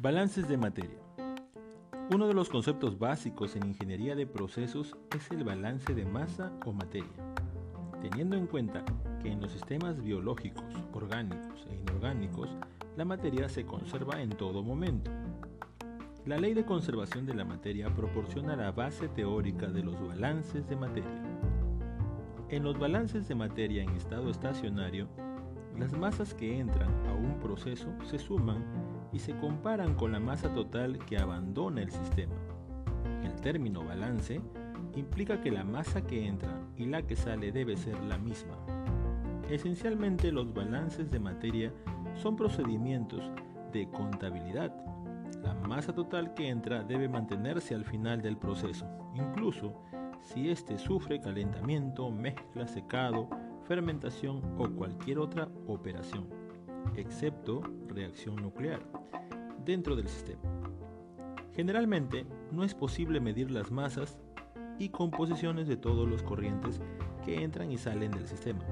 Balances de materia. Uno de los conceptos básicos en ingeniería de procesos es el balance de masa o materia, teniendo en cuenta que en los sistemas biológicos, orgánicos e inorgánicos, la materia se conserva en todo momento. La ley de conservación de la materia proporciona la base teórica de los balances de materia. En los balances de materia en estado estacionario, las masas que entran a un proceso se suman y se comparan con la masa total que abandona el sistema. El término balance implica que la masa que entra y la que sale debe ser la misma. Esencialmente los balances de materia son procedimientos de contabilidad. La masa total que entra debe mantenerse al final del proceso, incluso si éste sufre calentamiento, mezcla, secado, fermentación o cualquier otra operación, excepto reacción nuclear, dentro del sistema. Generalmente no es posible medir las masas y composiciones de todos los corrientes que entran y salen del sistema,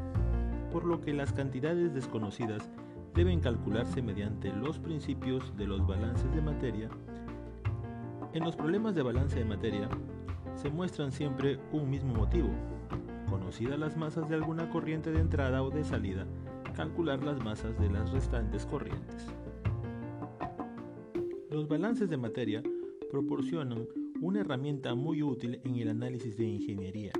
por lo que las cantidades desconocidas deben calcularse mediante los principios de los balances de materia. En los problemas de balance de materia se muestran siempre un mismo motivo, conocidas las masas de alguna corriente de entrada o de salida, calcular las masas de las restantes corrientes. Los balances de materia proporcionan una herramienta muy útil en el análisis de ingeniería.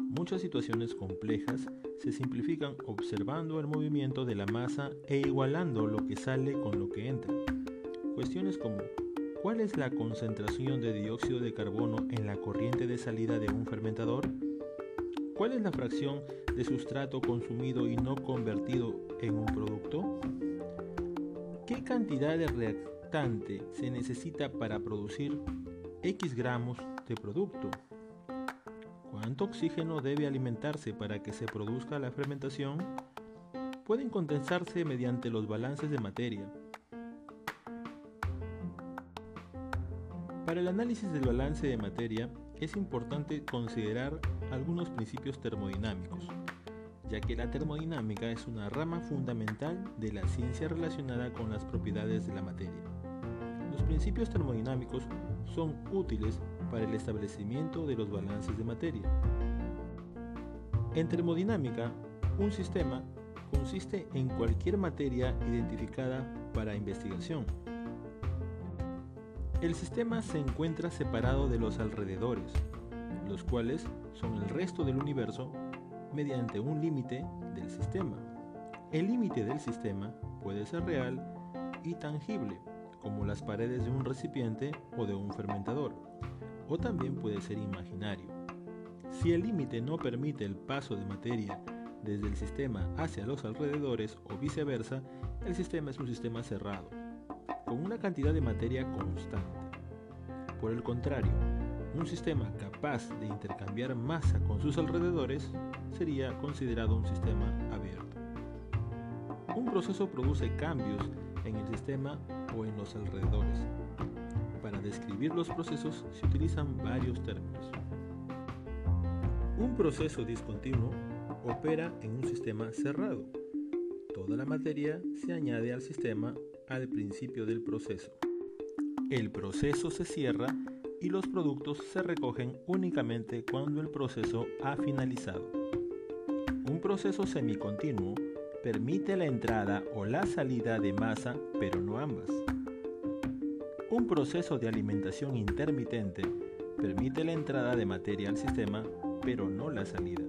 Muchas situaciones complejas se simplifican observando el movimiento de la masa e igualando lo que sale con lo que entra. Cuestiones como ¿cuál es la concentración de dióxido de carbono en la corriente de salida de un fermentador? ¿Cuál es la fracción de sustrato consumido y no convertido en un producto? ¿Qué cantidad de reactante se necesita para producir X gramos de producto? ¿Cuánto oxígeno debe alimentarse para que se produzca la fermentación? Pueden condensarse mediante los balances de materia. Para el análisis del balance de materia es importante considerar algunos principios termodinámicos, ya que la termodinámica es una rama fundamental de la ciencia relacionada con las propiedades de la materia. Los principios termodinámicos son útiles para el establecimiento de los balances de materia. En termodinámica, un sistema consiste en cualquier materia identificada para investigación. El sistema se encuentra separado de los alrededores, los cuales son el resto del universo mediante un límite del sistema. El límite del sistema puede ser real y tangible, como las paredes de un recipiente o de un fermentador, o también puede ser imaginario. Si el límite no permite el paso de materia desde el sistema hacia los alrededores o viceversa, el sistema es un sistema cerrado, con una cantidad de materia constante. Por el contrario, un sistema capaz de intercambiar masa con sus alrededores sería considerado un sistema abierto. Un proceso produce cambios en el sistema o en los alrededores. Para describir los procesos se utilizan varios términos. Un proceso discontinuo opera en un sistema cerrado. Toda la materia se añade al sistema al principio del proceso. El proceso se cierra y los productos se recogen únicamente cuando el proceso ha finalizado. Un proceso semicontinuo permite la entrada o la salida de masa, pero no ambas. Un proceso de alimentación intermitente permite la entrada de materia al sistema, pero no la salida.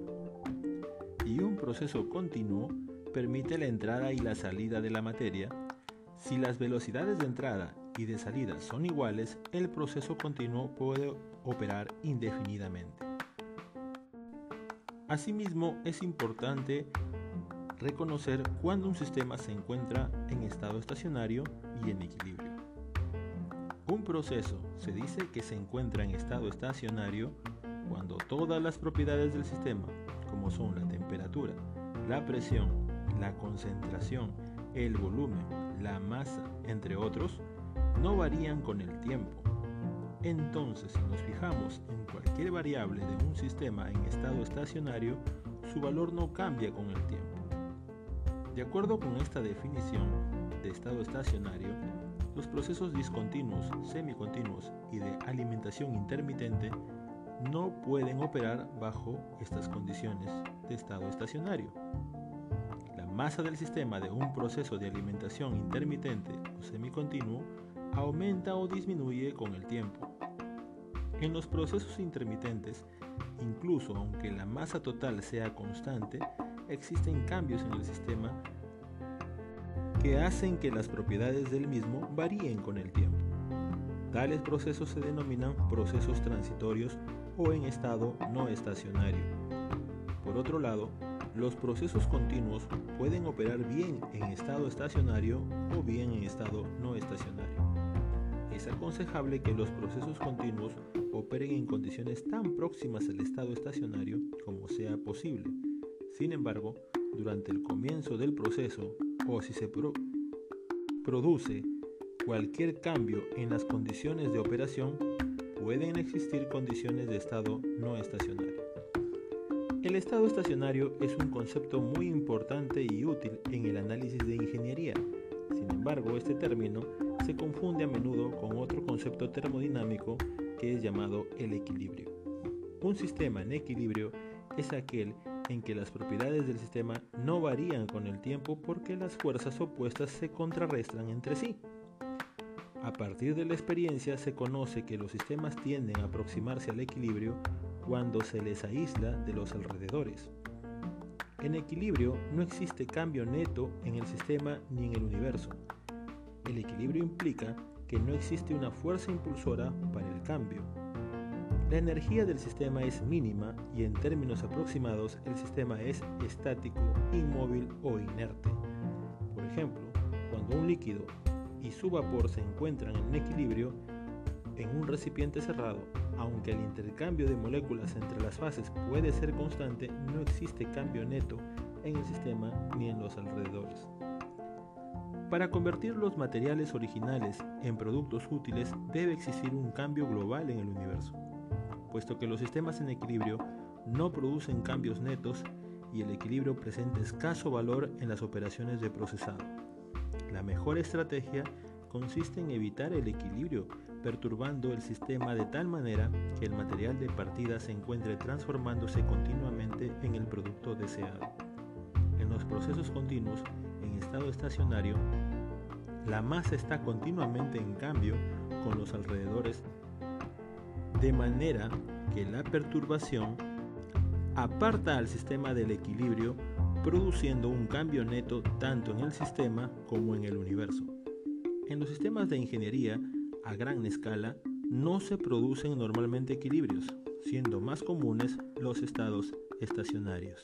Y un proceso continuo permite la entrada y la salida de la materia si las velocidades de entrada y de salida son iguales, el proceso continuo puede operar indefinidamente. Asimismo, es importante reconocer cuando un sistema se encuentra en estado estacionario y en equilibrio. Un proceso se dice que se encuentra en estado estacionario cuando todas las propiedades del sistema, como son la temperatura, la presión, la concentración, el volumen, la masa, entre otros, no varían con el tiempo. Entonces, si nos fijamos en cualquier variable de un sistema en estado estacionario, su valor no cambia con el tiempo. De acuerdo con esta definición de estado estacionario, Los procesos discontinuos, semicontinuos y de alimentación intermitente no pueden operar bajo estas condiciones de estado estacionario. La masa del sistema de un proceso de alimentación intermitente o semicontinuo aumenta o disminuye con el tiempo. En los procesos intermitentes, incluso aunque la masa total sea constante, existen cambios en el sistema que hacen que las propiedades del mismo varíen con el tiempo. Tales procesos se denominan procesos transitorios o en estado no estacionario. Por otro lado, los procesos continuos pueden operar bien en estado estacionario o bien en estado no estacionario. Es aconsejable que los procesos continuos operen en condiciones tan próximas al estado estacionario como sea posible. Sin embargo, durante el comienzo del proceso o si se produce cualquier cambio en las condiciones de operación, pueden existir condiciones de estado no estacionario. El estado estacionario es un concepto muy importante y útil en el análisis de ingeniería. Sin embargo, este término se confunde a menudo con otro concepto termodinámico que es llamado el equilibrio. Un sistema en equilibrio es aquel en que las propiedades del sistema no varían con el tiempo porque las fuerzas opuestas se contrarrestan entre sí. A partir de la experiencia se conoce que los sistemas tienden a aproximarse al equilibrio cuando se les aísla de los alrededores. En equilibrio no existe cambio neto en el sistema ni en el universo. El equilibrio implica que no existe una fuerza impulsora para el cambio. La energía del sistema es mínima y en términos aproximados el sistema es estático, inmóvil o inerte. Por ejemplo, cuando un líquido y su vapor se encuentran en equilibrio en un recipiente cerrado, aunque el intercambio de moléculas entre las fases puede ser constante, no existe cambio neto en el sistema ni en los alrededores. Para convertir los materiales originales en productos útiles debe existir un cambio global en el universo, puesto que los sistemas en equilibrio no producen cambios netos y el equilibrio presenta escaso valor en las operaciones de procesado. La mejor estrategia consiste en evitar el equilibrio, perturbando el sistema de tal manera que el material de partida se encuentre transformándose continuamente en el producto deseado. En los procesos continuos, en estado estacionario, la masa está continuamente en cambio con los alrededores, de manera que la perturbación aparta al sistema del equilibrio produciendo un cambio neto tanto en el sistema como en el universo. En los sistemas de ingeniería a gran escala no se producen normalmente equilibrios, siendo más comunes los estados estacionarios.